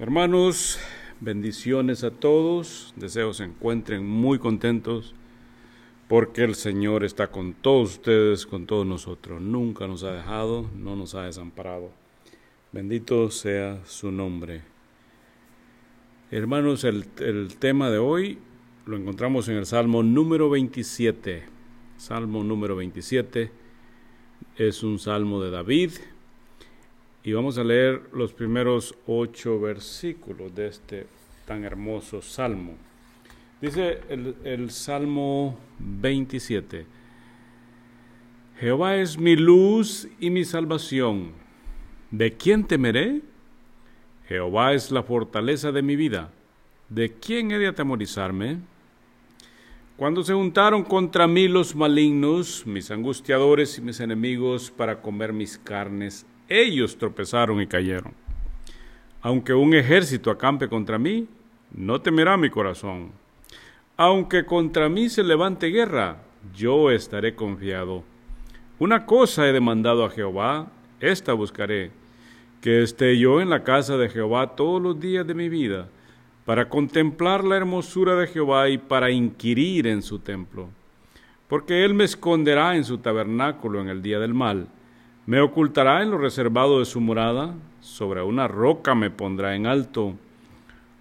Hermanos, bendiciones a todos. Deseo se encuentren muy contentos porque el Señor está con todos ustedes, con todos nosotros. Nunca nos ha dejado, no nos ha desamparado. Bendito sea su nombre. Hermanos, el, el tema de hoy lo encontramos en el Salmo número 27. Salmo número 27 es un salmo de David y vamos a leer los primeros ocho versículos de este tan hermoso salmo. Dice el, Salmo 27, Jehová es mi luz y mi salvación. ¿De quién temeré? Jehová es la fortaleza de mi vida. ¿De quién he de atemorizarme? Cuando se juntaron contra mí los malignos, mis angustiadores y mis enemigos para comer mis carnes, ellos tropezaron y cayeron. Aunque un ejército acampe contra mí, no temerá mi corazón. Aunque contra mí se levante guerra, yo estaré confiado. Una cosa he demandado a Jehová, esta buscaré, que esté yo en la casa de Jehová todos los días de mi vida, para contemplar la hermosura de Jehová y para inquirir en su templo. Porque él me esconderá en su tabernáculo en el día del mal me ocultará en lo reservado de su morada, sobre una roca me pondrá en alto.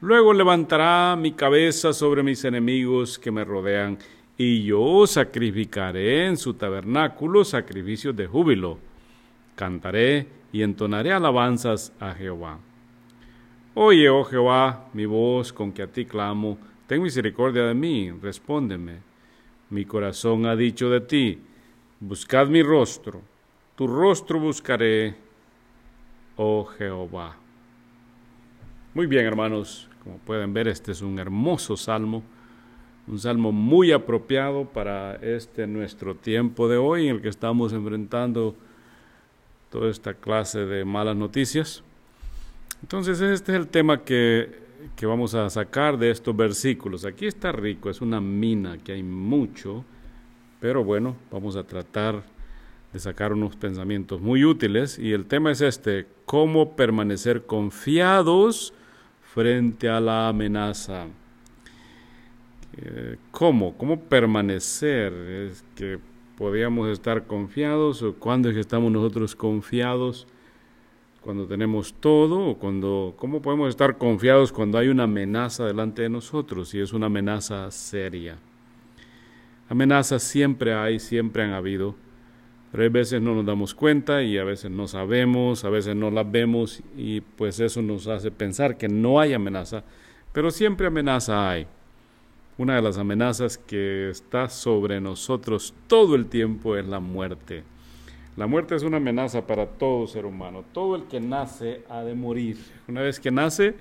Luego levantará mi cabeza sobre mis enemigos que me rodean, y yo sacrificaré en su tabernáculo sacrificios de júbilo. Cantaré y entonaré alabanzas a Jehová. Oye, oh Jehová, mi voz con que a ti clamo, ten misericordia de mí, respóndeme. Mi corazón ha dicho de ti, buscad mi rostro tu rostro buscaré, oh Jehová. Muy bien, hermanos, como pueden ver, este es un hermoso salmo, un salmo muy apropiado para este nuestro tiempo de hoy en el que estamos enfrentando toda esta clase de malas noticias. Entonces, este es el tema que, que vamos a sacar de estos versículos. Aquí está rico, es una mina que hay mucho, pero bueno, vamos a tratar de sacar unos pensamientos muy útiles y el tema es este, cómo permanecer confiados frente a la amenaza. Eh, ¿Cómo? ¿Cómo permanecer? Es que podíamos estar confiados o cuándo estamos nosotros confiados cuando tenemos todo o cuando cómo podemos estar confiados cuando hay una amenaza delante de nosotros y es una amenaza seria. Amenazas siempre hay, siempre han habido pero a veces no nos damos cuenta y a veces no sabemos, a veces no las vemos y pues eso nos hace pensar que no hay amenaza, pero siempre amenaza hay. Una de las amenazas que está sobre nosotros todo el tiempo es la muerte. La muerte es una amenaza para todo ser humano. Todo el que nace ha de morir. Una vez que nace,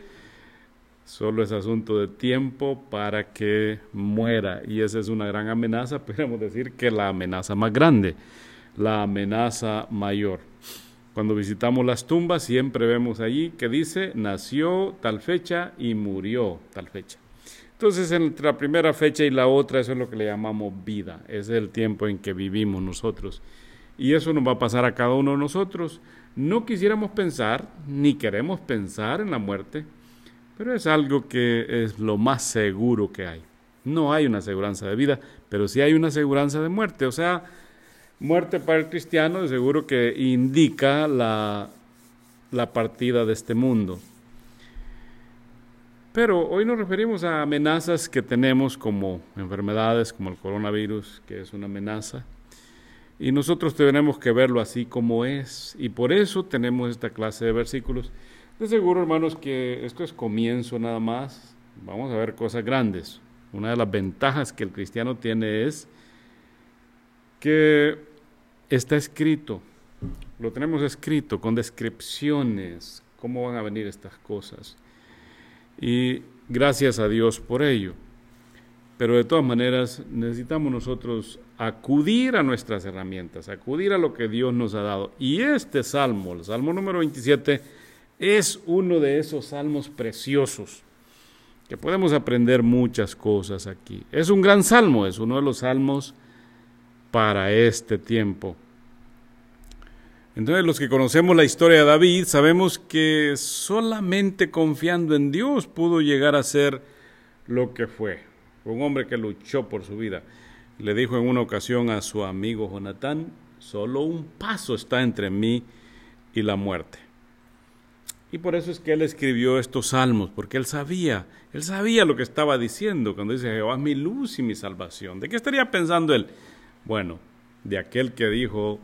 solo es asunto de tiempo para que muera. Y esa es una gran amenaza, podemos decir que la amenaza más grande la amenaza mayor. Cuando visitamos las tumbas siempre vemos allí que dice nació tal fecha y murió tal fecha. Entonces entre la primera fecha y la otra eso es lo que le llamamos vida, es el tiempo en que vivimos nosotros. Y eso nos va a pasar a cada uno de nosotros. No quisiéramos pensar, ni queremos pensar en la muerte, pero es algo que es lo más seguro que hay. No hay una aseguranza de vida, pero sí hay una aseguranza de muerte. O sea, Muerte para el cristiano de seguro que indica la, la partida de este mundo. Pero hoy nos referimos a amenazas que tenemos como enfermedades, como el coronavirus, que es una amenaza. Y nosotros tenemos que verlo así como es. Y por eso tenemos esta clase de versículos. De seguro, hermanos, que esto es comienzo nada más. Vamos a ver cosas grandes. Una de las ventajas que el cristiano tiene es que está escrito, lo tenemos escrito con descripciones, cómo van a venir estas cosas. Y gracias a Dios por ello. Pero de todas maneras necesitamos nosotros acudir a nuestras herramientas, acudir a lo que Dios nos ha dado. Y este salmo, el salmo número 27, es uno de esos salmos preciosos que podemos aprender muchas cosas aquí. Es un gran salmo, es uno de los salmos para este tiempo. Entonces los que conocemos la historia de David sabemos que solamente confiando en Dios pudo llegar a ser lo que fue. Un hombre que luchó por su vida. Le dijo en una ocasión a su amigo Jonatán, solo un paso está entre mí y la muerte. Y por eso es que él escribió estos salmos, porque él sabía, él sabía lo que estaba diciendo cuando dice Jehová mi luz y mi salvación. ¿De qué estaría pensando él? Bueno, de aquel que dijo,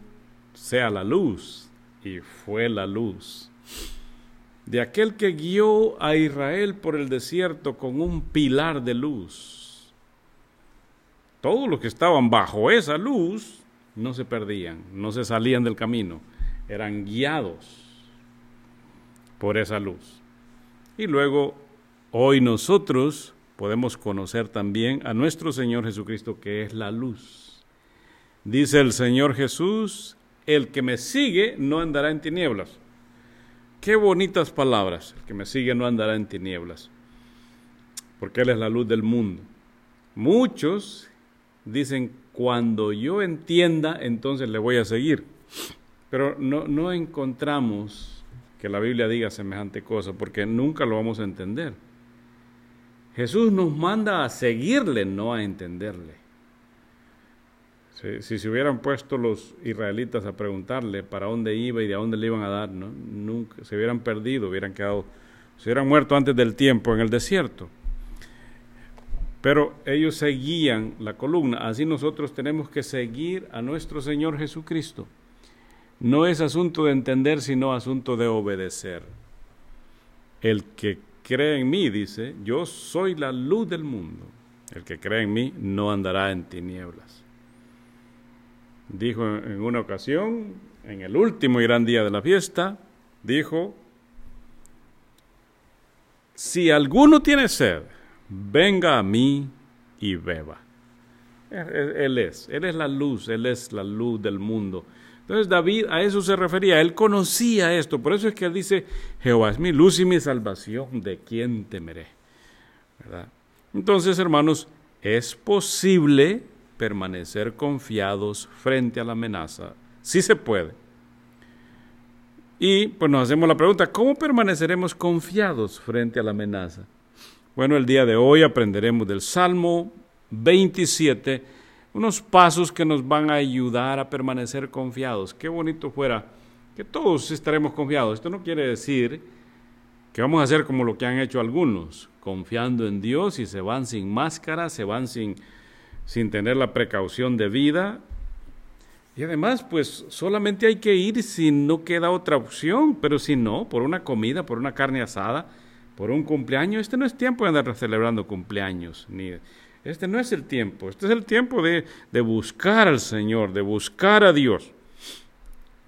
sea la luz, y fue la luz. De aquel que guió a Israel por el desierto con un pilar de luz. Todos los que estaban bajo esa luz no se perdían, no se salían del camino, eran guiados por esa luz. Y luego, hoy nosotros podemos conocer también a nuestro Señor Jesucristo, que es la luz. Dice el Señor Jesús, el que me sigue no andará en tinieblas. Qué bonitas palabras, el que me sigue no andará en tinieblas, porque Él es la luz del mundo. Muchos dicen, cuando yo entienda, entonces le voy a seguir. Pero no, no encontramos que la Biblia diga semejante cosa, porque nunca lo vamos a entender. Jesús nos manda a seguirle, no a entenderle. Si, se hubieran puesto los israelitas a preguntarle para dónde iba y de dónde le iban a dar, ¿no? nunca se hubieran perdido, hubieran quedado, se hubieran muerto antes del tiempo en el desierto. Pero ellos seguían la columna, así nosotros tenemos que seguir a nuestro Señor Jesucristo. No es asunto de entender, sino asunto de obedecer. El que cree en mí, dice, yo soy la luz del mundo. El que cree en mí no andará en tinieblas. Dijo en una ocasión, en el último y gran día de la fiesta, dijo, si alguno tiene sed, venga a mí y beba. Él es, Él es la luz, Él es la luz del mundo. Entonces David a eso se refería, él conocía esto, por eso es que él dice, Jehová es mi luz y mi salvación, ¿de quién temeré? Entonces, hermanos, es posible permanecer confiados frente a la amenaza, sí se puede. Y pues nos hacemos la pregunta, ¿cómo permaneceremos confiados frente a la amenaza? Bueno, el día de hoy aprenderemos del Salmo 27, unos pasos que nos van a ayudar a permanecer confiados. Qué bonito fuera que todos estaremos confiados. Esto no quiere decir que vamos a hacer como lo que han hecho algunos, confiando en Dios y se van sin máscara, se van sin, sin tener la precaución de vida. Y además, pues solamente hay que ir si no queda otra opción, pero si no, por una comida, por una carne asada, por un cumpleaños, este no es tiempo de andar celebrando cumpleaños, ni este no es el tiempo, este es el tiempo de, buscar al Señor, de buscar a Dios.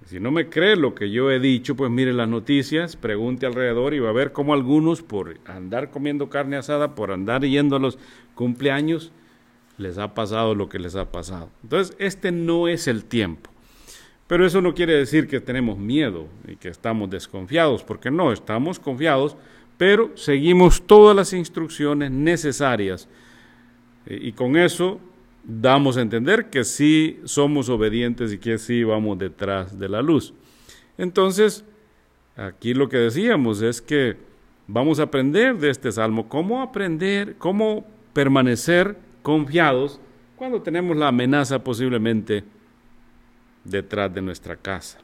Si no me cree lo que yo he dicho, pues mire las noticias, pregunte alrededor y va a ver cómo algunos por andar comiendo carne asada, por andar yendo a los cumpleaños, les ha pasado lo que les ha pasado. Entonces, este no es el tiempo. Pero eso no quiere decir que tenemos miedo y que estamos desconfiados, porque no, estamos confiados, pero seguimos todas las instrucciones necesarias y con eso damos a entender que sí somos obedientes y que sí vamos detrás de la luz. Entonces, aquí lo que decíamos es que vamos a aprender de este salmo cómo aprender, cómo permanecer confiados cuando tenemos la amenaza posiblemente detrás de nuestra casa.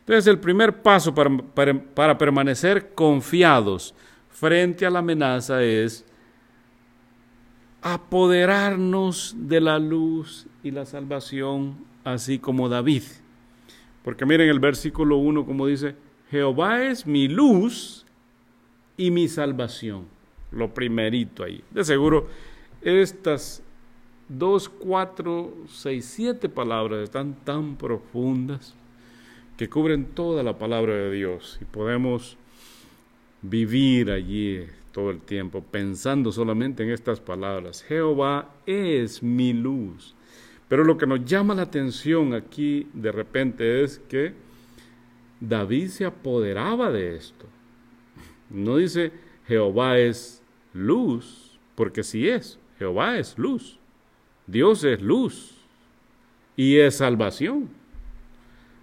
Entonces, el primer paso para, para permanecer confiados frente a la amenaza es apoderarnos de la luz y la salvación, así como David. Porque miren el versículo 1 como dice, Jehová es mi luz y mi salvación. Lo primerito ahí. De seguro, estas dos, cuatro, seis, siete palabras están tan profundas que cubren toda la palabra de Dios y podemos vivir allí todo el tiempo pensando solamente en estas palabras. Jehová es mi luz. Pero lo que nos llama la atención aquí de repente es que David se apoderaba de esto. No dice Jehová es luz, porque sí es. Jehová es luz. Dios es luz y es salvación.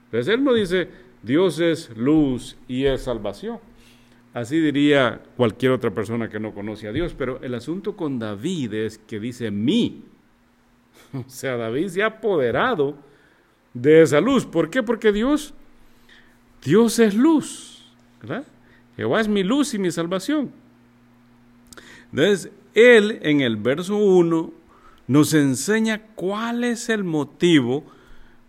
Entonces él no dice Dios es luz y es salvación. Así diría cualquier otra persona que no conoce a Dios, pero el asunto con David es que dice mí. O sea, David se ha apoderado de esa luz. ¿Por qué? Porque Dios, Dios es luz. ¿verdad? Jehová es mi luz y mi salvación. Entonces, él en el verso 1 nos enseña cuál es el motivo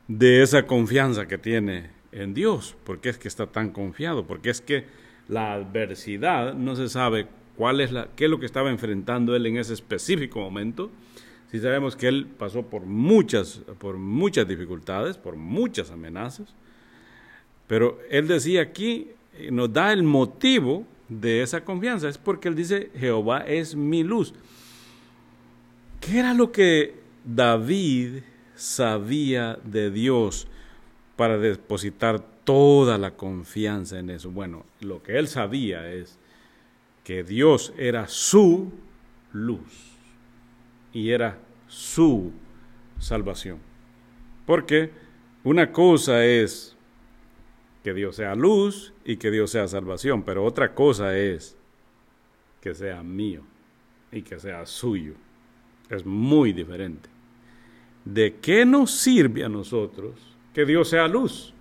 de esa confianza que tiene en Dios. ¿Por qué es que está tan confiado? Porque es que la adversidad no se sabe cuál es la, qué es lo que estaba enfrentando él en ese específico momento. Si sabemos que él pasó por muchas, por muchas dificultades, por muchas amenazas, pero él decía aquí, eh, nos da el motivo de esa confianza, es porque él dice, Jehová es mi luz. ¿Qué era lo que David sabía de Dios para depositar toda la confianza en eso? Bueno, lo que él sabía es que Dios era su luz y era su salvación. Porque una cosa es que Dios sea luz y que Dios sea salvación, pero otra cosa es que sea mío y que sea suyo. Es muy diferente. ¿De qué nos sirve a nosotros que Dios sea luz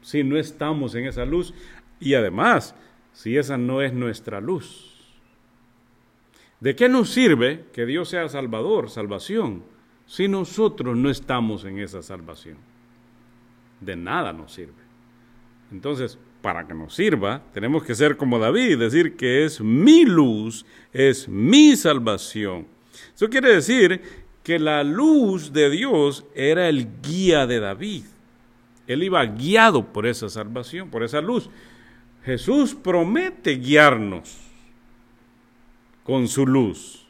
si no estamos en esa luz? Y además, si esa no es nuestra luz. ¿De qué nos sirve que Dios sea salvador, salvación, si nosotros no estamos en esa salvación? De nada nos sirve. Entonces, para que nos sirva, tenemos que ser como David, decir que es mi luz, es mi salvación. Eso quiere decir que la luz de Dios era el guía de David. Él iba guiado por esa salvación, por esa luz. Jesús promete guiarnos con su luz.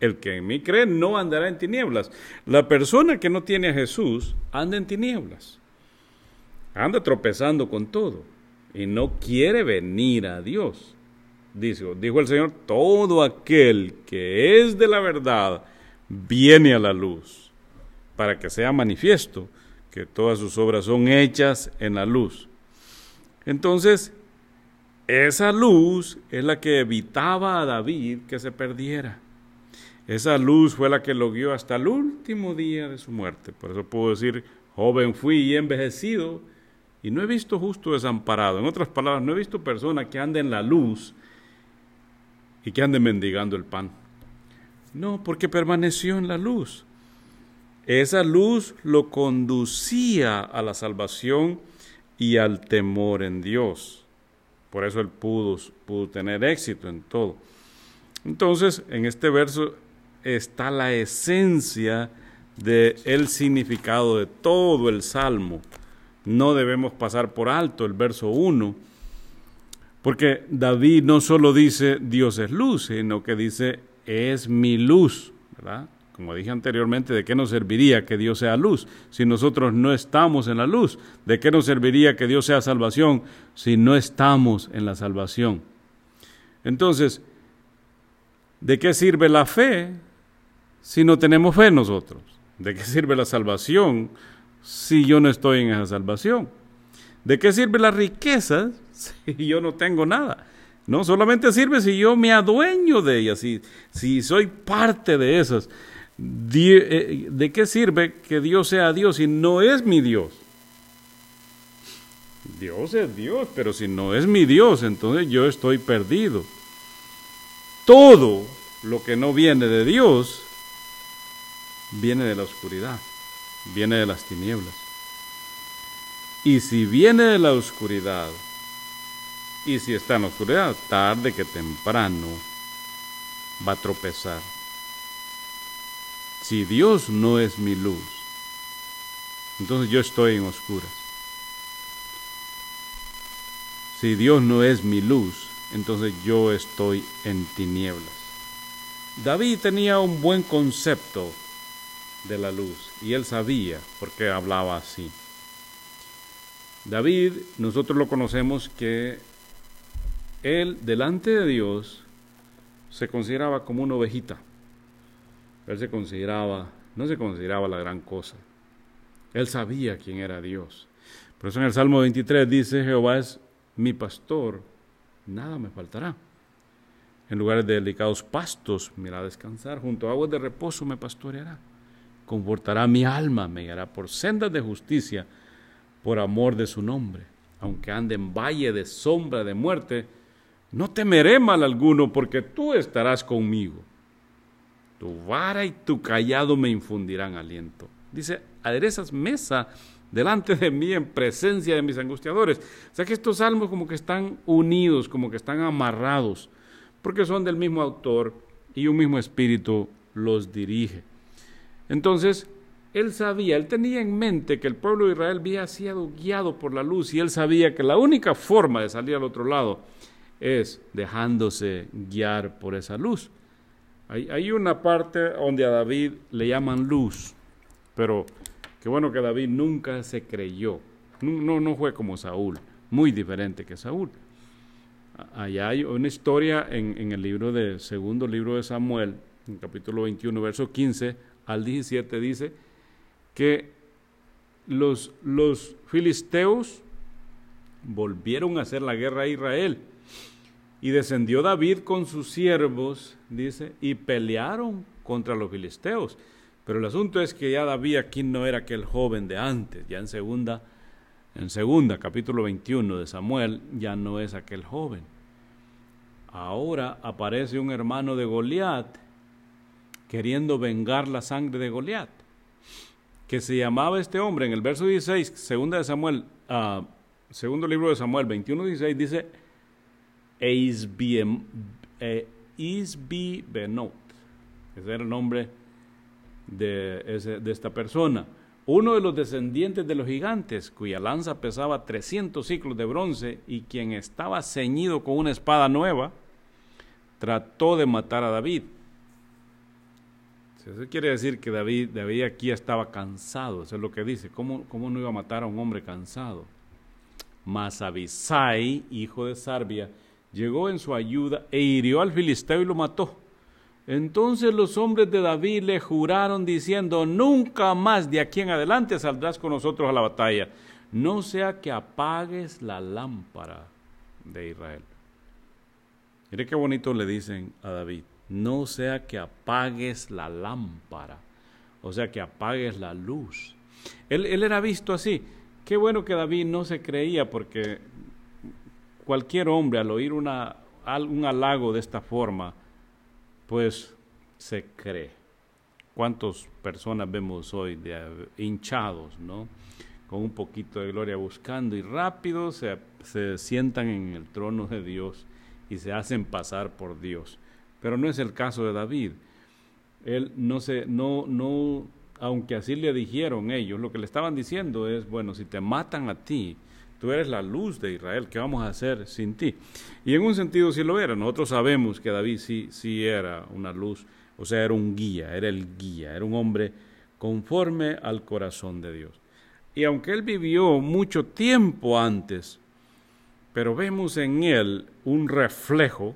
El que en mí cree no andará en tinieblas. La persona que no tiene a Jesús anda en tinieblas. Anda tropezando con todo y no quiere venir a Dios. Dice, dijo el Señor, todo aquel que es de la verdad viene a la luz para que sea manifiesto que todas sus obras son hechas en la luz. Entonces, esa luz es la que evitaba a David que se perdiera. Esa luz fue la que lo guió hasta el último día de su muerte. Por eso puedo decir, joven fui y envejecido, y no he visto justo desamparado. En otras palabras, no he visto persona que ande en la luz y que ande mendigando el pan. No, porque permaneció en la luz. Esa luz lo conducía a la salvación y al temor en Dios. Por eso él pudo, pudo tener éxito en todo. Entonces, en este verso está la esencia del significado de todo el salmo. No debemos pasar por alto el verso 1, porque David no solo dice Dios es luz, sino que dice es mi luz, ¿verdad? Como dije anteriormente, ¿de qué nos serviría que Dios sea luz si nosotros no estamos en la luz? ¿De qué nos serviría que Dios sea salvación si no estamos en la salvación? Entonces, ¿de qué sirve la fe si no tenemos fe nosotros? ¿De qué sirve la salvación si yo no estoy en esa salvación? ¿De qué sirve la riqueza si yo no tengo nada? No, solamente sirve si yo me adueño de ellas, si, si soy parte de esas. Eh, ¿De qué sirve que Dios sea Dios si no es mi Dios? Dios es Dios, pero si no es mi Dios, entonces yo estoy perdido. Todo lo que no viene de Dios viene de la oscuridad, viene de las tinieblas. Y si viene de la oscuridad, y si está en oscuridad, tarde que temprano va a tropezar. Si Dios no es mi luz, entonces yo estoy en oscuras. Si Dios no es mi luz, entonces yo estoy en tinieblas. David tenía un buen concepto de la luz y él sabía por qué hablaba así. David, nosotros lo conocemos que él delante de Dios se consideraba como una ovejita él se consideraba, no se consideraba la gran cosa. Él sabía quién era Dios. Por eso en el Salmo 23 dice, Jehová es mi pastor, nada me faltará. En lugares de delicados pastos me hará descansar, junto a aguas de reposo me pastoreará. Confortará mi alma, me guiará por sendas de justicia, por amor de su nombre. Aunque ande en valle de sombra de muerte, no temeré mal alguno, porque tú estarás conmigo. Tu vara y tu callado me infundirán aliento. Dice, aderezas mesa delante de mí en presencia de mis angustiadores. O sea que estos salmos como que están unidos, como que están amarrados, porque son del mismo autor y un mismo espíritu los dirige. Entonces, él sabía, él tenía en mente que el pueblo de Israel había sido guiado por la luz y él sabía que la única forma de salir al otro lado es dejándose guiar por esa luz. Hay, una parte donde a David le llaman luz, pero Qué bueno que David nunca se creyó. No, no fue como Saúl, muy diferente que Saúl. Allá hay una historia en, el libro de segundo libro de Samuel, en capítulo 21, verso 15 al 17, dice que los, los filisteos volvieron a hacer la guerra a Israel. Y descendió David con sus siervos, dice, y pelearon contra los filisteos. Pero el asunto es que ya David aquí no era aquel joven de antes, ya en segunda, en segunda, capítulo 21 de Samuel, ya no es aquel joven. Ahora aparece un hermano de Goliat queriendo vengar la sangre de Goliat, que se llamaba este hombre en el verso 16, segunda de Samuel, uh, segundo libro de Samuel 21, 16, dice Isbi Benot, ese era el nombre de, esta persona. Uno de los descendientes de los gigantes, cuya lanza pesaba 300 ciclos de bronce y quien estaba ceñido con una espada nueva, trató de matar a David. Eso quiere decir que David, David aquí estaba cansado, eso es lo que dice. ¿Cómo, ¿Cómo, no iba a matar a un hombre cansado? Mas Abisai, hijo de Sarbia, llegó en su ayuda e hirió al filisteo y lo mató. Entonces los hombres de David le juraron diciendo, nunca más de aquí en adelante saldrás con nosotros a la batalla, no sea que apagues la lámpara de Israel. Mire qué bonito le dicen a David, no sea que apagues la lámpara, o sea que apagues la luz. Él, era visto así. Qué bueno que David no se creía porque cualquier hombre al oír un halago de esta forma, pues se cree. ¿Cuántas personas vemos hoy de, hinchados, ¿no? Con un poquito de gloria buscando y rápido se, se sientan en el trono de Dios y se hacen pasar por Dios. Pero no es el caso de David. Él no se, no, no, aunque así le dijeron ellos, lo que le estaban diciendo es, bueno, si te matan a ti, Tú eres la luz de Israel, ¿qué vamos a hacer sin ti? Y en un sentido sí lo era. Nosotros sabemos que David sí, sí era una luz, o sea, era un guía, era el guía, era un hombre conforme al corazón de Dios. Y aunque él vivió mucho tiempo antes, pero vemos en él un reflejo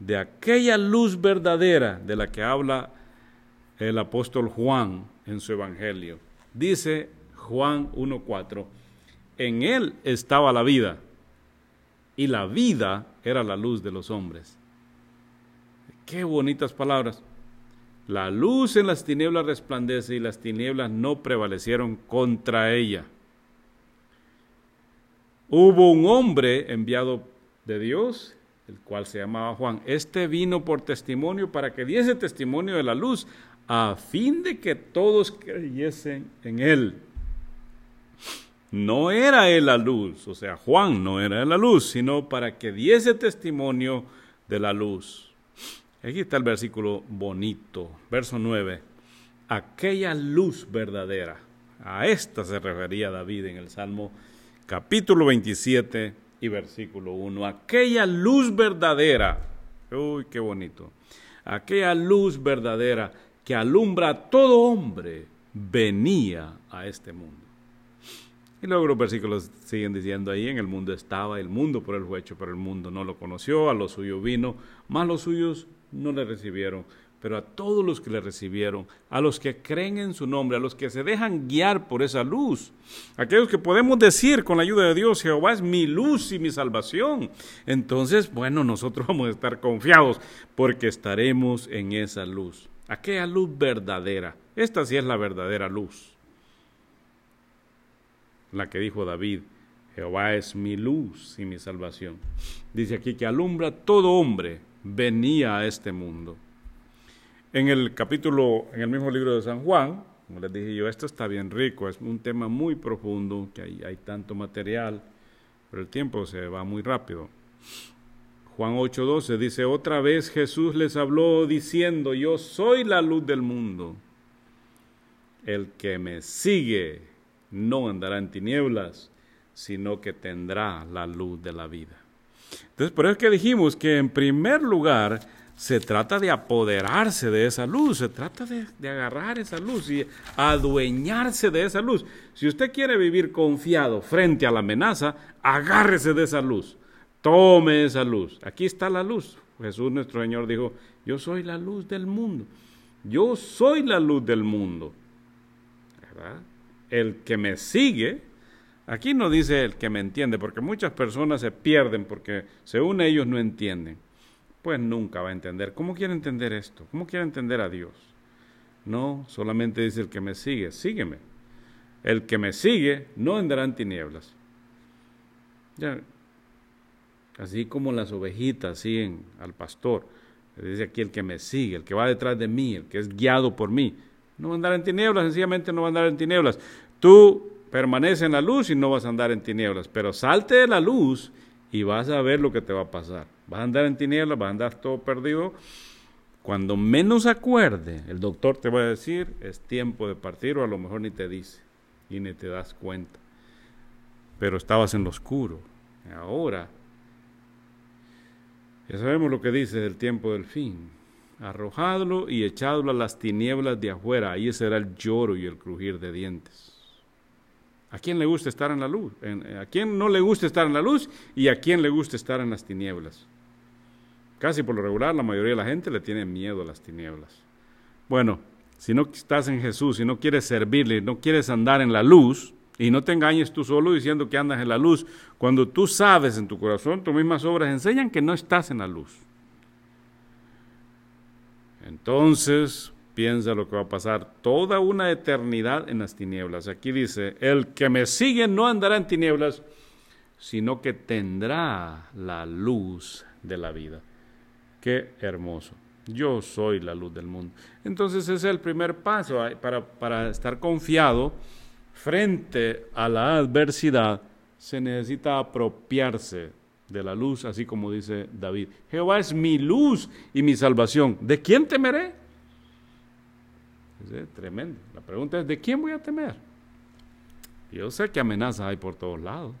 de aquella luz verdadera de la que habla el apóstol Juan en su Evangelio. Dice Juan 1.4, en él estaba la vida, y la vida era la luz de los hombres. Qué bonitas palabras. La luz en las tinieblas resplandece y las tinieblas no prevalecieron contra ella. Hubo un hombre enviado de Dios, el cual se llamaba Juan. Este vino por testimonio para que diese testimonio de la luz, a fin de que todos creyesen en él no era él la luz, o sea, Juan no era la luz, sino para que diese testimonio de la luz. Aquí está el versículo bonito, verso 9. Aquella luz verdadera. A esta se refería David en el Salmo capítulo 27 y versículo 1. Aquella luz verdadera. Uy, qué bonito. Aquella luz verdadera que alumbra a todo hombre venía a este mundo. Y luego los versículos siguen diciendo ahí, en el mundo estaba, el mundo por él fue hecho, pero el mundo no lo conoció, a los suyos vino, más los suyos no le recibieron. Pero a todos los que le recibieron, a los que creen en su nombre, a los que se dejan guiar por esa luz, aquellos que podemos decir con la ayuda de Dios, Jehová es mi luz y mi salvación. Entonces, bueno, nosotros vamos a estar confiados porque estaremos en esa luz, aquella luz verdadera. Esta sí es la verdadera luz, la que dijo David, Jehová es mi luz y mi salvación. Dice aquí que alumbra todo hombre venía a este mundo. En el capítulo, en el mismo libro de San Juan, como les dije yo, esto está bien rico, es un tema muy profundo, que hay, tanto material, pero el tiempo se va muy rápido. Juan 8:12 dice, otra vez Jesús les habló diciendo, yo soy la luz del mundo. El que me sigue no andará en tinieblas, sino que tendrá la luz de la vida. Entonces, por eso es que dijimos que en primer lugar se trata de apoderarse de esa luz, se trata de, agarrar esa luz y adueñarse de esa luz. Si usted quiere vivir confiado frente a la amenaza, agárrese de esa luz, tome esa luz. Aquí está la luz. Jesús nuestro Señor dijo, yo soy la luz del mundo, yo soy la luz del mundo. El que me sigue, aquí no dice el que me entiende, porque muchas personas se pierden porque según ellos no entienden pues nunca va a entender. ¿Cómo quiere entender esto? ¿Cómo quiere entender a Dios? No, solamente dice el que me sigue, sígueme. El que me sigue no andará en tinieblas. Ya, así como las ovejitas siguen al pastor. Dice aquí el que me sigue, el que va detrás de mí, el que es guiado por mí. No va a andar en tinieblas, sencillamente no va a andar en tinieblas. Tú permanece en la luz y no vas a andar en tinieblas, pero salte de la luz y vas a ver lo que te va a pasar. Vas a andar en tinieblas, vas a andar todo perdido. Cuando menos acuerde, el doctor te va a decir, es tiempo de partir, o a lo mejor ni te dice, y ni te das cuenta. Pero estabas en lo oscuro. Ahora, ya sabemos lo que dice del tiempo del fin. Arrojadlo y echadlo a las tinieblas de afuera, ahí será el lloro y el crujir de dientes. ¿A quién le gusta estar en la luz? ¿A quién no le gusta estar en la luz? ¿Y a quién le gusta estar en las tinieblas? Casi por lo regular, la mayoría de la gente le tiene miedo a las tinieblas. Bueno, si no estás en Jesús, si no quieres servirle, no quieres andar en la luz, y no te engañes tú solo diciendo que andas en la luz, cuando tú sabes en tu corazón, tus mismas obras enseñan que no estás en la luz. Entonces, piensa lo que va a pasar toda una eternidad en las tinieblas. Aquí dice, el que me sigue no andará en tinieblas, sino que tendrá la luz de la vida. Qué hermoso. Yo soy la luz del mundo. Entonces ese es el primer paso para, para estar confiado frente a la adversidad. Se necesita apropiarse de la luz, así como dice David. Jehová es mi luz y mi salvación. ¿De quién temeré? Es tremendo. La pregunta es, ¿de quién voy a temer? Yo sé que amenazas hay por todos lados.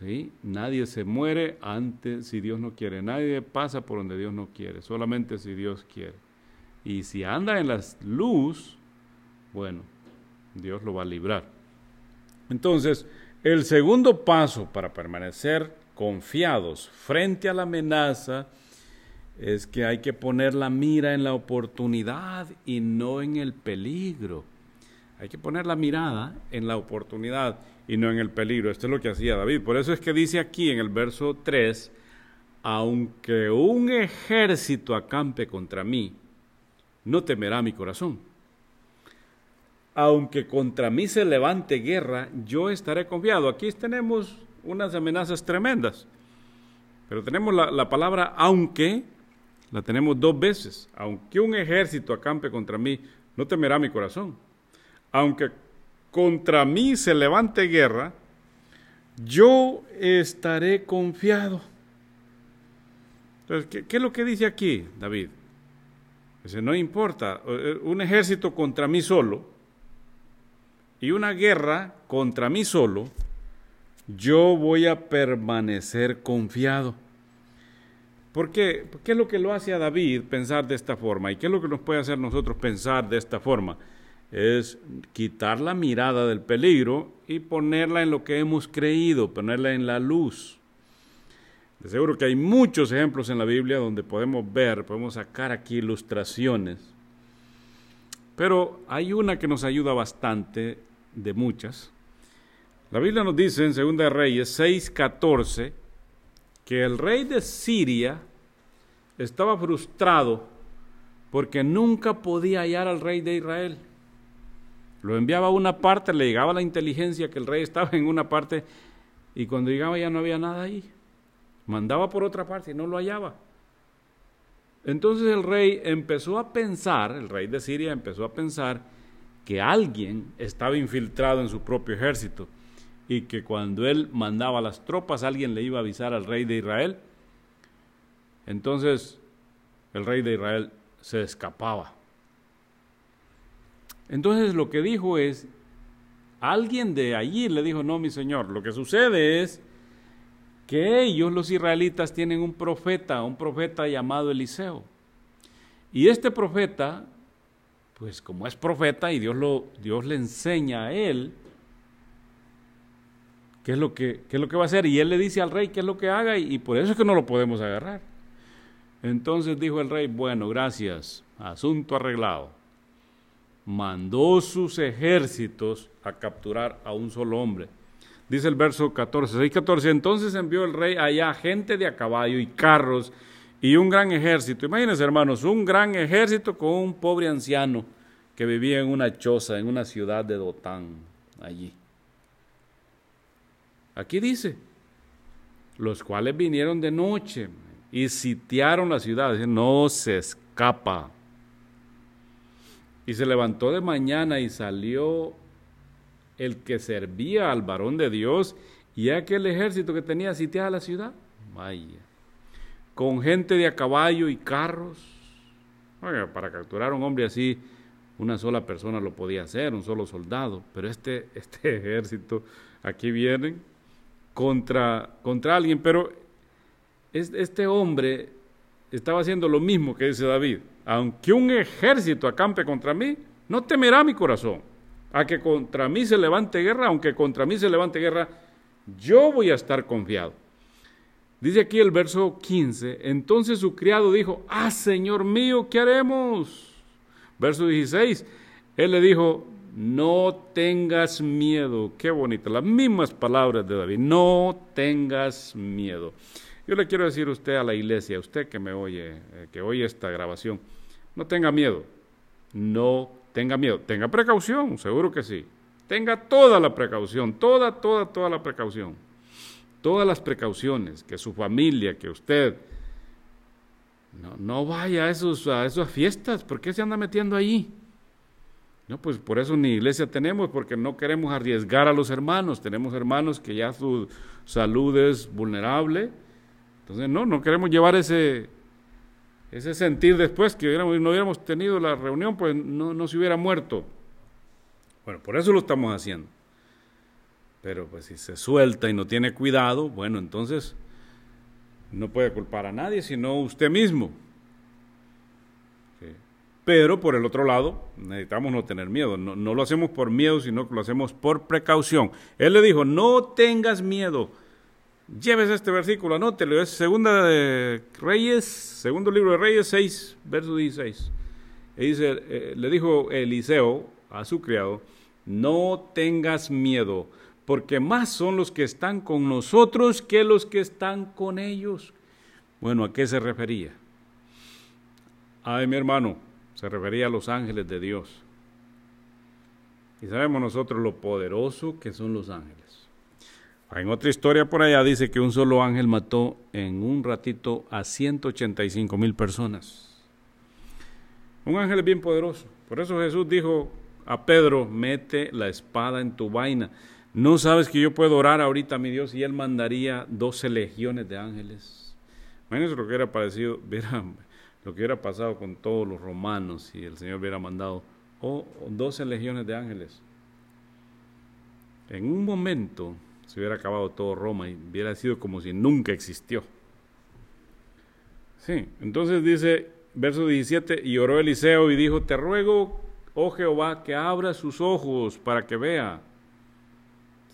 ¿Sí? Nadie se muere antes si Dios no quiere. Nadie pasa por donde Dios no quiere. Solamente si Dios quiere. Y si anda en la luz, bueno, Dios lo va a librar. Entonces, el segundo paso para permanecer confiados frente a la amenaza es que hay que poner la mira en la oportunidad y no en el peligro. Hay que poner la mirada en la oportunidad y no en el peligro. Esto es lo que hacía David. Por eso es que dice aquí en el verso 3, aunque un ejército acampe contra mí, no temerá mi corazón. Aunque contra mí se levante guerra, yo estaré confiado. Aquí tenemos unas amenazas tremendas. Pero tenemos la, la palabra aunque la tenemos dos veces. Aunque un ejército acampe contra mí, no temerá mi corazón. Aunque contra mí se levante guerra, yo estaré confiado. Entonces, ¿qué, es lo que dice aquí David? Dice, no importa, eh, un ejército contra mí solo y una guerra contra mí solo, yo voy a permanecer confiado. ¿Por qué? ¿Qué es lo que lo hace a David pensar de esta forma? ¿Y qué es lo que nos puede hacer nosotros pensar de esta forma? Es quitar la mirada del peligro y ponerla en lo que hemos creído, ponerla en la luz. De seguro que hay muchos ejemplos en la Biblia donde podemos ver, podemos sacar aquí ilustraciones. Pero hay una que nos ayuda bastante de muchas. La Biblia nos dice en 2 Reyes 6:14 que el rey de Siria estaba frustrado porque nunca podía hallar al rey de Israel. Lo enviaba a una parte, le llegaba la inteligencia que el rey estaba en una parte y cuando llegaba ya no había nada ahí. Mandaba por otra parte y no lo hallaba. Entonces el rey empezó a pensar, el rey de Siria empezó a pensar que alguien estaba infiltrado en su propio ejército y que cuando él mandaba las tropas alguien le iba a avisar al rey de Israel. Entonces el rey de Israel se escapaba. Entonces lo que dijo es, alguien de allí le dijo, no, mi señor, lo que sucede es que ellos, los israelitas, tienen un profeta, un profeta llamado Eliseo. Y este profeta, pues como es profeta y Dios, Dios le enseña a él qué es, lo que, qué es lo que va a hacer, y él le dice al rey qué es lo que haga, y, y por eso es que no lo podemos agarrar. Entonces dijo el rey, bueno, gracias, asunto arreglado. Mandó sus ejércitos a capturar a un solo hombre. Dice el verso 14, 6, 14. Entonces envió el rey allá gente de a caballo y carros y un gran ejército. Imagínense, hermanos, un gran ejército con un pobre anciano que vivía en una choza, en una ciudad de Dotán, allí. Aquí dice, los cuales vinieron de noche, y sitiaron la ciudad, no se escapa. Y se levantó de mañana y salió el que servía al varón de Dios y aquel ejército que tenía sitiada la ciudad. Vaya. Con gente de a caballo y carros. para capturar a un hombre así, una sola persona lo podía hacer, un solo soldado. Pero este, este ejército, aquí vienen contra, contra alguien. Pero este hombre estaba haciendo lo mismo que dice David. Aunque un ejército acampe contra mí, no temerá mi corazón. A que contra mí se levante guerra, aunque contra mí se levante guerra, yo voy a estar confiado. Dice aquí el verso 15, entonces su criado dijo, ah, Señor mío, ¿qué haremos? Verso 16, él le dijo, no tengas miedo. Qué bonito, las mismas palabras de David, no tengas miedo. Yo le quiero decir a usted a la iglesia, a usted que me oye, eh, que oye esta grabación, no tenga miedo, no tenga miedo, tenga precaución, seguro que sí. Tenga toda la precaución, toda, toda, toda la precaución. Todas las precauciones, que su familia, que usted no, no vaya a, esos, a esas fiestas, ¿por qué se anda metiendo ahí? No, pues por eso ni iglesia tenemos, porque no queremos arriesgar a los hermanos. Tenemos hermanos que ya su salud es vulnerable entonces, no, no queremos llevar ese, ese sentir después que no hubiéramos tenido la reunión, pues no, se hubiera muerto. Bueno, por eso lo estamos haciendo. Pero pues si se suelta y no tiene cuidado, bueno, entonces no puede culpar a nadie, sino usted mismo. Pero por el otro lado, necesitamos no tener miedo. No, no, lo hacemos por miedo, sino que lo hacemos por precaución. Él le dijo, no tengas miedo. Lleves este versículo, anótelo, es segunda de Reyes, segundo libro de Reyes 6, verso 16. Y dice, eh, le dijo Eliseo a su criado, no tengas miedo, porque más son los que están con nosotros que los que están con ellos. Bueno, ¿a qué se refería? Ay, mi hermano, se refería a los ángeles de Dios. Y sabemos nosotros lo poderoso que son los ángeles. En otra historia por allá dice que un solo ángel mató en un ratito a 185 mil personas. Un ángel es bien poderoso. Por eso Jesús dijo a Pedro, mete la espada en tu vaina. No sabes que yo puedo orar ahorita a mi Dios y Él mandaría 12 legiones de ángeles. Imagínense lo que hubiera parecido, lo que hubiera pasado con todos los romanos si el Señor hubiera mandado oh, 12 legiones de ángeles. En un momento se hubiera acabado todo Roma y hubiera sido como si nunca existió. Sí, entonces dice, verso 17, y oró Eliseo y dijo, te ruego, oh Jehová, que abra sus ojos para que vea.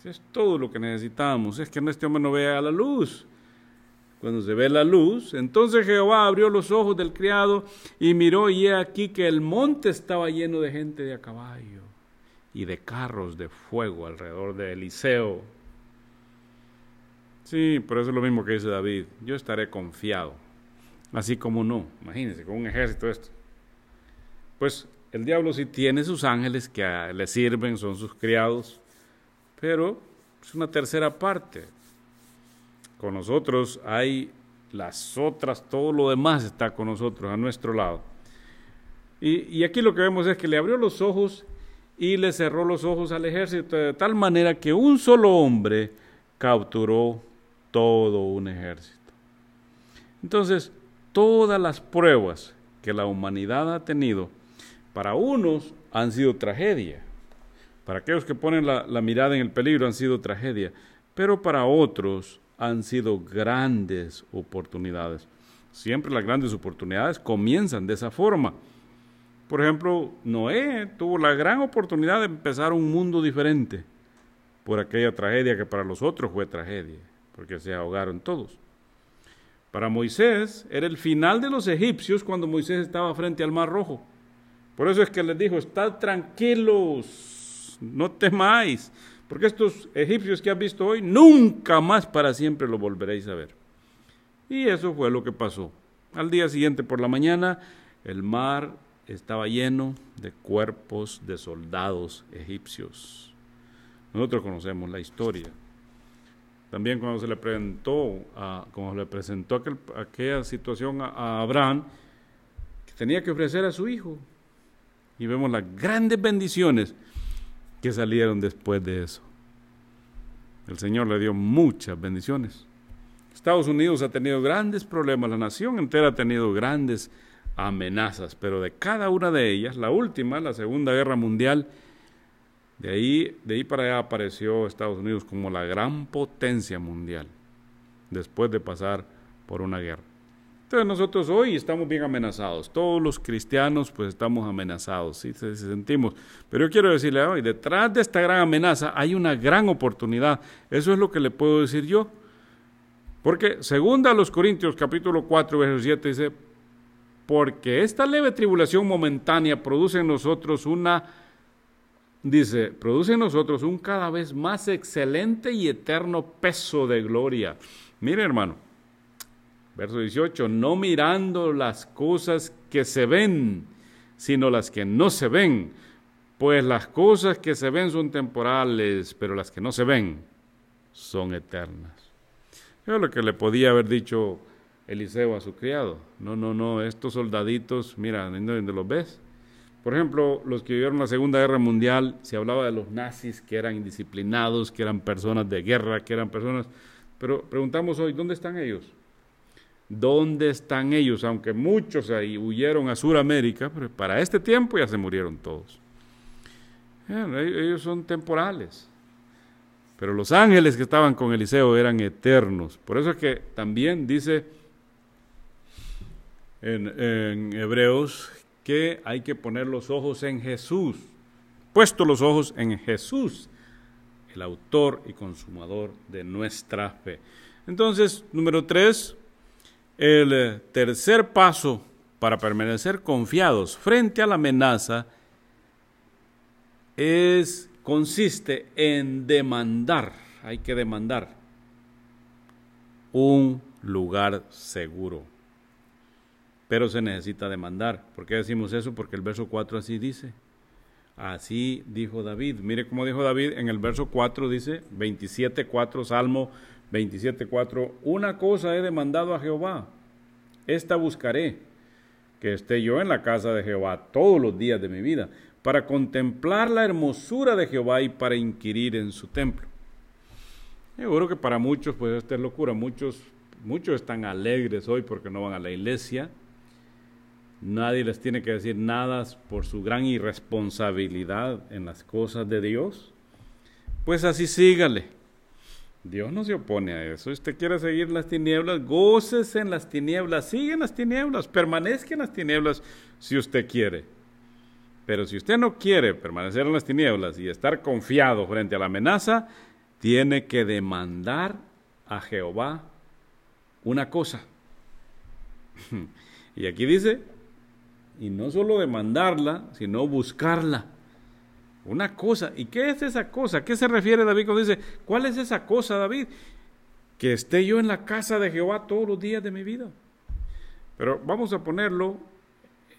Es todo lo que necesitamos, es que este hombre no vea la luz. cuando se ve la luz. Entonces Jehová abrió los ojos del criado y miró y he aquí que el monte estaba lleno de gente de a caballo y de carros de fuego alrededor de Eliseo. Sí, pero eso es lo mismo que dice David. Yo estaré confiado, así como no. Imagínense, con un ejército esto. Pues el diablo sí tiene sus ángeles que le sirven, son sus criados, pero es una tercera parte. Con nosotros hay las otras, todo lo demás está con nosotros, a nuestro lado. Y, y, aquí lo que vemos es que le abrió los ojos y le cerró los ojos al ejército de tal manera que un solo hombre capturó todo un ejército. Entonces, todas las pruebas que la humanidad ha tenido, para unos han sido tragedia, para aquellos que ponen la, mirada en el peligro han sido tragedia, pero para otros han sido grandes oportunidades. Siempre las grandes oportunidades comienzan de esa forma. Por ejemplo, Noé tuvo la gran oportunidad de empezar un mundo diferente por aquella tragedia que para los otros fue tragedia, porque se ahogaron todos. Para Moisés era el final de los egipcios cuando Moisés estaba frente al Mar Rojo. Por eso es que les dijo, estad tranquilos, no temáis, porque estos egipcios que has visto hoy, nunca más para siempre lo volveréis a ver. Y eso fue lo que pasó. Al día siguiente por la mañana, el mar estaba lleno de cuerpos de soldados egipcios. Nosotros conocemos la historia. También cuando se le presentó, a, cuando le presentó aquella situación a Abraham, que tenía que ofrecer a su hijo. Y vemos las grandes bendiciones que salieron después de eso. El Señor le dio muchas bendiciones. Estados Unidos ha tenido grandes problemas, la nación entera ha tenido grandes amenazas, pero de cada una de ellas, la última, la Segunda Guerra Mundial, de ahí, de ahí para allá apareció Estados Unidos como la gran potencia mundial, después de pasar por una guerra. Entonces nosotros hoy estamos bien amenazados, todos los cristianos pues estamos amenazados, ¿sí? Se, sentimos. Pero yo quiero decirle hoy, detrás de esta gran amenaza hay una gran oportunidad, eso es lo que le puedo decir yo. Porque segunda a los Corintios capítulo 4 verso 7 dice, porque esta leve tribulación momentánea produce en nosotros una, dice, produce en nosotros un cada vez más excelente y eterno peso de gloria. Mire hermano, Verso 18, no mirando las cosas que se ven, sino las que no se ven, pues las cosas que se ven son temporales, pero las que no se ven son eternas. Es lo que le podía haber dicho Eliseo a su criado. No, no, no, estos soldaditos, mira, ¿dónde los ves? Por ejemplo, los que vivieron la Segunda Guerra Mundial, se hablaba de los nazis que eran indisciplinados, que eran personas de guerra, que eran personas... Pero preguntamos hoy, ¿dónde están ellos? ¿Dónde están ellos? Aunque muchos ahí huyeron a Sudamérica, pero para este tiempo ya se murieron todos. Ellos son temporales. Pero los ángeles que estaban con Eliseo eran eternos. Por eso es que también dice en Hebreos que hay que poner los ojos en Jesús. Puesto los ojos en Jesús, el autor y consumador de nuestra fe. Entonces, número tres, el eh, tercer paso para permanecer confiados frente a la amenaza es consiste en demandar, hay que demandar un lugar seguro. Pero se necesita demandar. ¿Por qué decimos eso? Porque el verso 4 así dice. Así dijo David. Mire cómo dijo David en el verso 4 dice 27.4 Salmo 27.4, una cosa he demandado a Jehová, esta buscaré, que esté yo en la casa de Jehová todos los días de mi vida, para contemplar la hermosura de Jehová y para inquirir en su templo. Seguro que para muchos, pues esta es locura, muchos, muchos están alegres hoy porque no van a la iglesia, nadie les tiene que decir nada por su gran irresponsabilidad en las cosas de Dios, pues así sígale Dios no se opone a eso. Si usted quiere seguir las tinieblas, gócese en las tinieblas, sigue en las tinieblas, permanezca en las tinieblas si usted quiere. Pero si usted no quiere permanecer en las tinieblas y estar confiado frente a la amenaza, tiene que demandar a Jehová una cosa. y aquí dice, y no solo demandarla, sino buscarla. Una cosa. ¿Y qué es esa cosa? ¿A qué se refiere David cuando dice, ¿cuál es esa cosa, David? Que esté yo en la casa de Jehová todos los días de mi vida. Pero vamos a ponerlo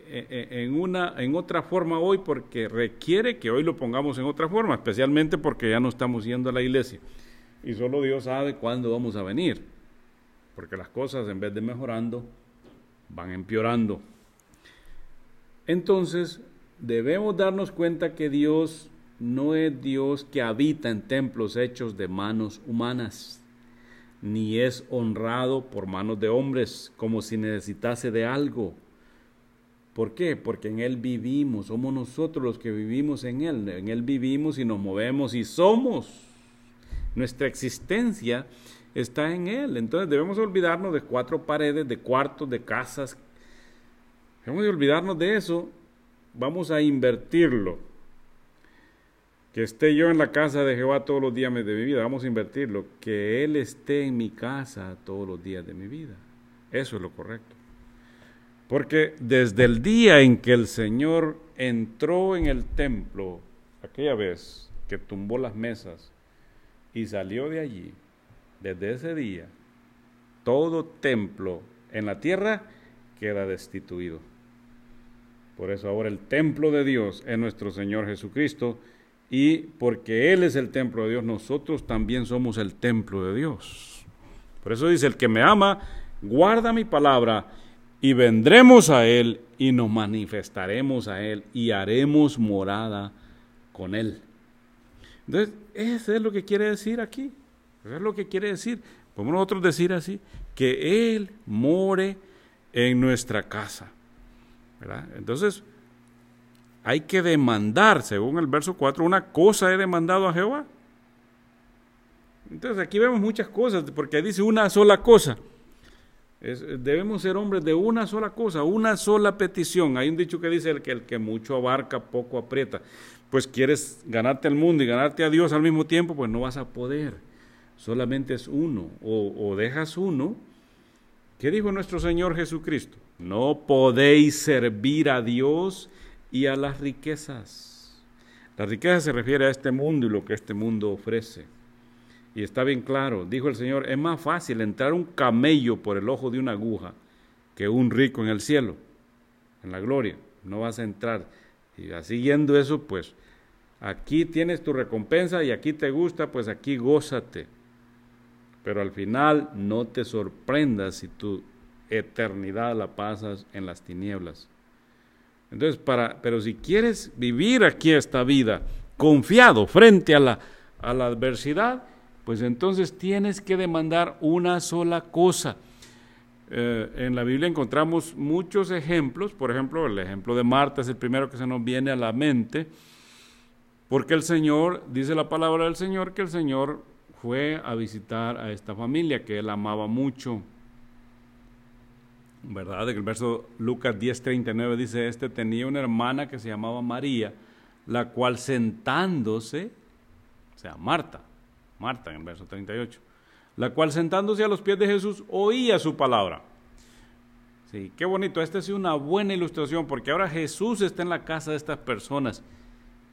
eh, eh, en, una, en otra forma hoy porque requiere que hoy lo pongamos en otra forma, especialmente porque ya no estamos yendo a la iglesia. Y solo Dios sabe cuándo vamos a venir. Porque las cosas en vez de mejorando, van empeorando. Entonces, debemos darnos cuenta que Dios no es Dios que habita en templos hechos de manos humanas, ni es honrado por manos de hombres como si necesitase de algo. ¿Por qué? Porque en Él vivimos, somos nosotros los que vivimos en Él, en Él vivimos y nos movemos y somos. Nuestra existencia está en Él. Entonces debemos olvidarnos de cuatro paredes, de cuartos, de casas. Debemos de olvidarnos de eso vamos a invertirlo. Que esté yo en la casa de Jehová todos los días de mi vida, vamos a invertirlo. Que Él esté en mi casa todos los días de mi vida. Eso es lo correcto. Porque desde el día en que el Señor entró en el templo, aquella vez que tumbó las mesas y salió de allí, desde ese día, todo templo en la tierra queda destituido. Por eso ahora el templo de Dios es nuestro Señor Jesucristo y porque Él es el templo de Dios, nosotros también somos el templo de Dios. Por eso dice, el que me ama, guarda mi palabra y vendremos a Él y nos manifestaremos a Él y haremos morada con Él. Entonces, eso es lo que quiere decir aquí. Eso es lo que quiere decir. Podemos nosotros decir así, que Él more en nuestra casa. Entonces, hay que demandar, según el verso 4, una cosa he demandado a Jehová. Entonces aquí vemos muchas cosas, porque dice una sola cosa. debemos ser hombres de una sola cosa, una sola petición. Hay un dicho que dice el que el que mucho abarca, poco aprieta. Pues quieres ganarte el mundo y ganarte a Dios al mismo tiempo, pues no vas a poder. Solamente es uno. O dejas uno. ¿Qué dijo nuestro Señor Jesucristo? No podéis servir a Dios y a las riquezas. La riqueza se refiere a este mundo y lo que este mundo ofrece. Y está bien claro, dijo el Señor, es más fácil entrar un camello por el ojo de una aguja que un rico en el cielo, en la gloria. No vas a entrar. Y siguiendo eso, pues aquí tienes tu recompensa y aquí te gusta, pues aquí gózate. Pero al final no te sorprendas si tú eternidad la pasas en las tinieblas. Entonces, para, pero si quieres vivir aquí esta vida confiado frente a la, a la adversidad, pues entonces tienes que demandar una sola cosa. Eh, en la Biblia encontramos muchos ejemplos, por ejemplo, el ejemplo de Marta es el primero que se nos viene a la mente, porque el Señor, dice la palabra del Señor, que el Señor fue a visitar a esta familia que él amaba mucho. ¿verdad? El verso Lucas 10:39 dice, este tenía una hermana que se llamaba María, la cual sentándose, o sea, Marta, Marta en el verso 38, la cual sentándose a los pies de Jesús oía su palabra. Sí, qué bonito, esta es una buena ilustración porque ahora Jesús está en la casa de estas personas,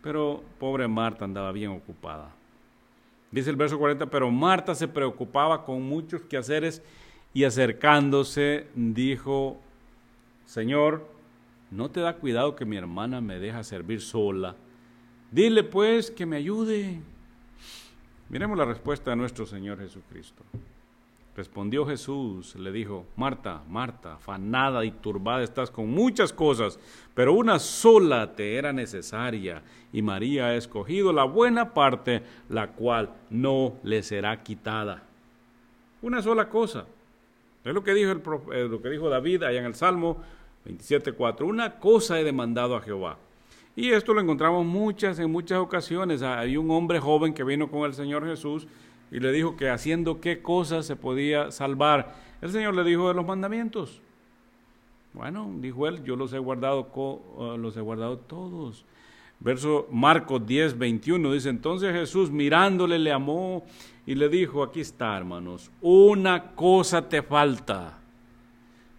pero pobre Marta andaba bien ocupada. Dice el verso 40, pero Marta se preocupaba con muchos quehaceres y acercándose dijo, Señor, ¿no te da cuidado que mi hermana me deja servir sola? Dile pues que me ayude. Miremos la respuesta de nuestro Señor Jesucristo. Respondió Jesús, le dijo, Marta, Marta, afanada y turbada estás con muchas cosas, pero una sola te era necesaria, y María ha escogido la buena parte, la cual no le será quitada. Una sola cosa. Es lo que dijo, el, eh, lo que dijo David allá en el Salmo 27.4. Una cosa he demandado a Jehová. Y esto lo encontramos muchas, en muchas ocasiones. Hay un hombre joven que vino con el Señor Jesús y le dijo que haciendo qué cosas se podía salvar. El Señor le dijo de los mandamientos. Bueno, dijo él, yo los he guardado, eh, los he guardado todos. Verso Marcos 10, 21 dice, entonces Jesús mirándole le amó y le dijo, aquí está hermanos, una cosa te falta.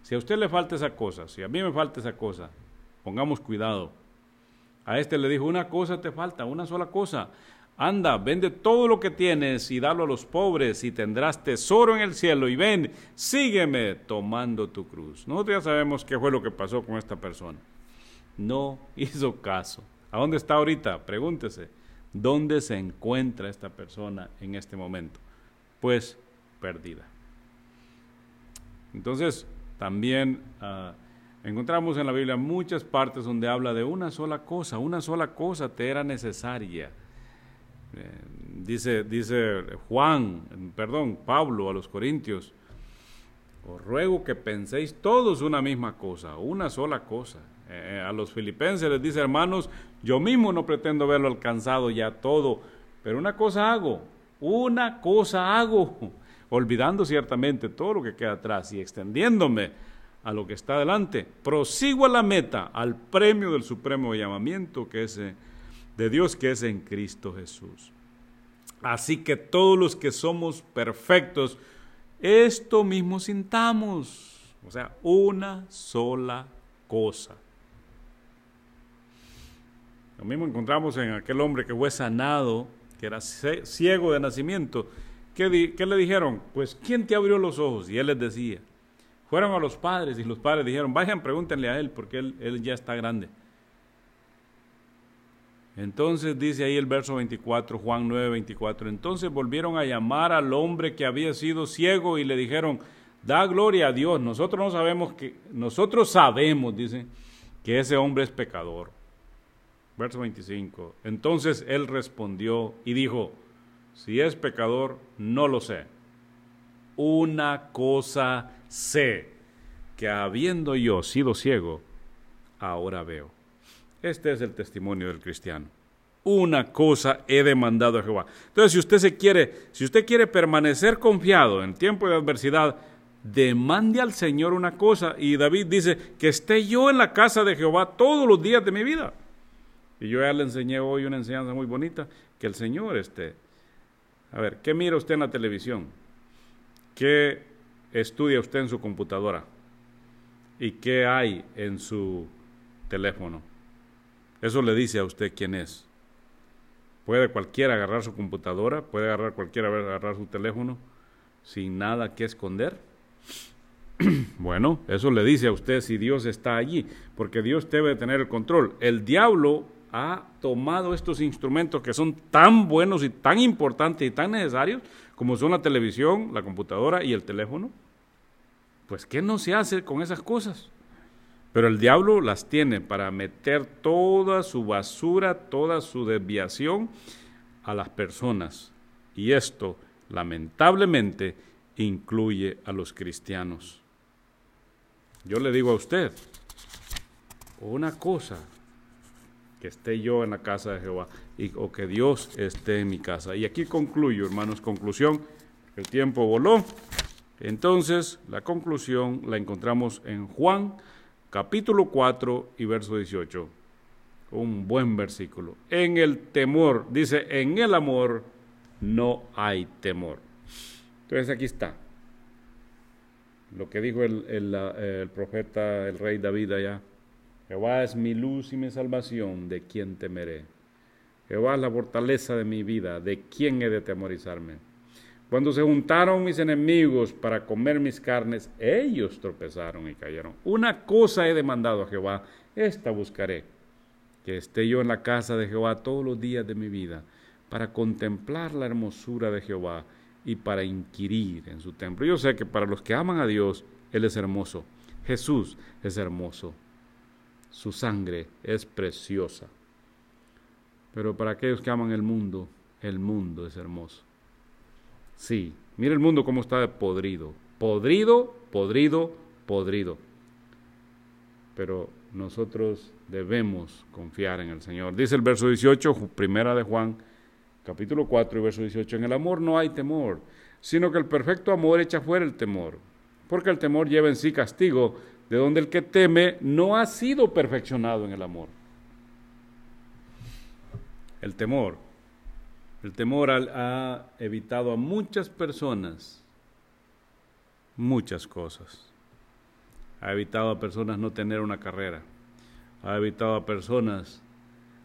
Si a usted le falta esa cosa, si a mí me falta esa cosa, pongamos cuidado. A este le dijo, una cosa te falta, una sola cosa. Anda, vende todo lo que tienes y dalo a los pobres y tendrás tesoro en el cielo. Y ven, sígueme tomando tu cruz. Nosotros ya sabemos qué fue lo que pasó con esta persona. No hizo caso. ¿A dónde está ahorita? Pregúntese. ¿Dónde se encuentra esta persona en este momento? Pues perdida. Entonces, también uh, encontramos en la Biblia muchas partes donde habla de una sola cosa, una sola cosa te era necesaria eh, dice, dice Juan, perdón, Pablo a los Corintios, os ruego que penséis todos una misma cosa, una sola cosa. Eh, a los filipenses les dice, hermanos, yo mismo no pretendo haberlo alcanzado ya todo, pero una cosa hago, una cosa hago, olvidando ciertamente todo lo que queda atrás y extendiéndome a lo que está adelante, prosigo a la meta, al premio del supremo llamamiento que es de Dios que es en Cristo Jesús. Así que todos los que somos perfectos, esto mismo sintamos. O sea, una sola cosa. Lo mismo encontramos en aquel hombre que fue sanado, que era ciego de nacimiento. ¿Qué, ¿Qué, le dijeron? Pues, ¿quién te abrió los ojos? Y él les decía. Fueron a los padres y los padres dijeron, vayan, pregúntenle a él, porque él, él ya está grande. Entonces dice ahí el verso 24, Juan 9, 24. Entonces volvieron a llamar al hombre que había sido ciego y le dijeron, da gloria a Dios. Nosotros no sabemos que, nosotros sabemos, dice, que ese hombre es pecador. Verso 25. Entonces él respondió y dijo, si es pecador, no lo sé. Una cosa sé, que habiendo yo sido ciego, ahora veo. Este es el testimonio del cristiano. Una cosa he demandado a Jehová. Entonces, si usted se quiere, si usted quiere permanecer confiado en tiempo de adversidad, demande al Señor una cosa. Y David dice, que esté yo en la casa de Jehová todos los días de mi vida. Y yo ya le enseñé hoy una enseñanza muy bonita, que el Señor esté. A ver, ¿qué mira usted en la televisión? ¿Qué estudia usted en su computadora? ¿Y qué hay en su teléfono? Eso le dice a usted quién es. Puede cualquiera agarrar su computadora, puede agarrar cualquiera agarrar su teléfono sin nada que esconder. bueno, eso le dice a usted si Dios está allí, porque Dios debe tener el control. El diablo ha tomado estos instrumentos que son tan buenos y tan importantes y tan necesarios como son la televisión, la computadora y el teléfono. Pues, ¿qué no se hace con esas cosas? Pero el diablo las tiene para meter toda su basura, toda su desviación a las personas. Y esto, lamentablemente, incluye a los cristianos. Yo le digo a usted, una cosa, que esté yo en la casa de Jehová y, o que Dios esté en mi casa. Y aquí concluyo, hermanos, conclusión, el tiempo voló. Entonces, la conclusión la encontramos en Juan capítulo 4 y verso 18. Un buen versículo. En el temor, dice, en el amor no hay temor. Entonces aquí está. Lo que dijo el, el, profeta, el rey David allá. Jehová es mi luz y mi salvación, ¿de quién temeré? Jehová es la fortaleza de mi vida, ¿de quién he de temorizarme? Cuando se juntaron mis enemigos para comer mis carnes, ellos tropezaron y cayeron. Una cosa he demandado a Jehová, esta buscaré, que esté yo en la casa de Jehová todos los días de mi vida, para contemplar la hermosura de Jehová y para inquirir en su templo. Yo sé que para los que aman a Dios, Él es hermoso. Jesús es hermoso. Su sangre es preciosa. Pero para aquellos que aman el mundo, el mundo es hermoso. Sí, mire el mundo cómo está podrido. Podrido, podrido, podrido. Pero nosotros debemos confiar en el Señor. Dice el verso 18, primera de Juan, capítulo 4 y verso 18, en el amor no hay temor, sino que el perfecto amor echa fuera el temor, porque el temor lleva en sí castigo, de donde el que teme no ha sido perfeccionado en el amor. El temor. El temor ha evitado a muchas personas muchas cosas. Ha evitado a personas no tener una carrera. Ha evitado a personas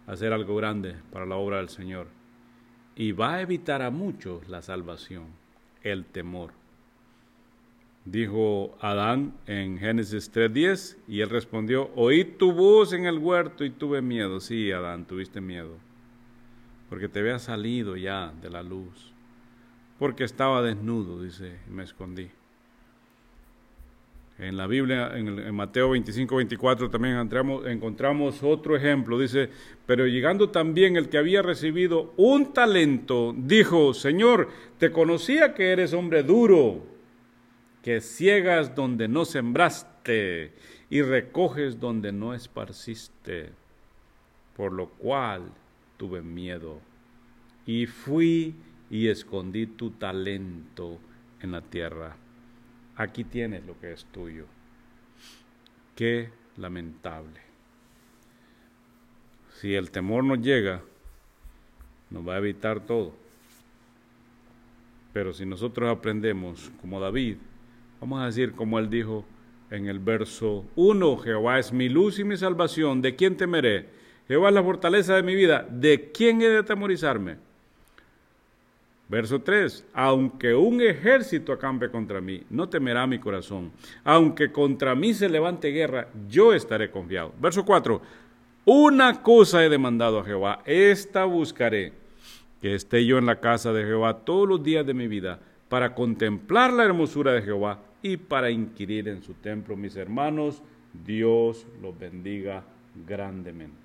hacer algo grande para la obra del Señor. Y va a evitar a muchos la salvación, el temor. Dijo Adán en Génesis 3.10 y él respondió, oí tu voz en el huerto y tuve miedo. Sí, Adán, tuviste miedo, porque te había salido ya de la luz, porque estaba desnudo, dice, y me escondí. En la Biblia, en, Mateo 25, 24, también encontramos, encontramos otro ejemplo. Dice, pero llegando también el que había recibido un talento, dijo, Señor, te conocía que eres hombre duro que ciegas donde no sembraste y recoges donde no esparciste, por lo cual tuve miedo y fui y escondí tu talento en la tierra. Aquí tienes lo que es tuyo. Qué lamentable. Si el temor nos llega, nos va a evitar todo. Pero si nosotros aprendemos, como David, Vamos a decir como él dijo en el verso 1, Jehová es mi luz y mi salvación, ¿de quién temeré? Jehová es la fortaleza de mi vida, ¿de quién he de atemorizarme? Verso 3, aunque un ejército acampe contra mí, no temerá mi corazón. Aunque contra mí se levante guerra, yo estaré confiado. Verso 4, una cosa he demandado a Jehová, esta buscaré, que esté yo en la casa de Jehová todos los días de mi vida, para contemplar la hermosura de Jehová y para inquirir en su templo. Mis hermanos, Dios los bendiga grandemente.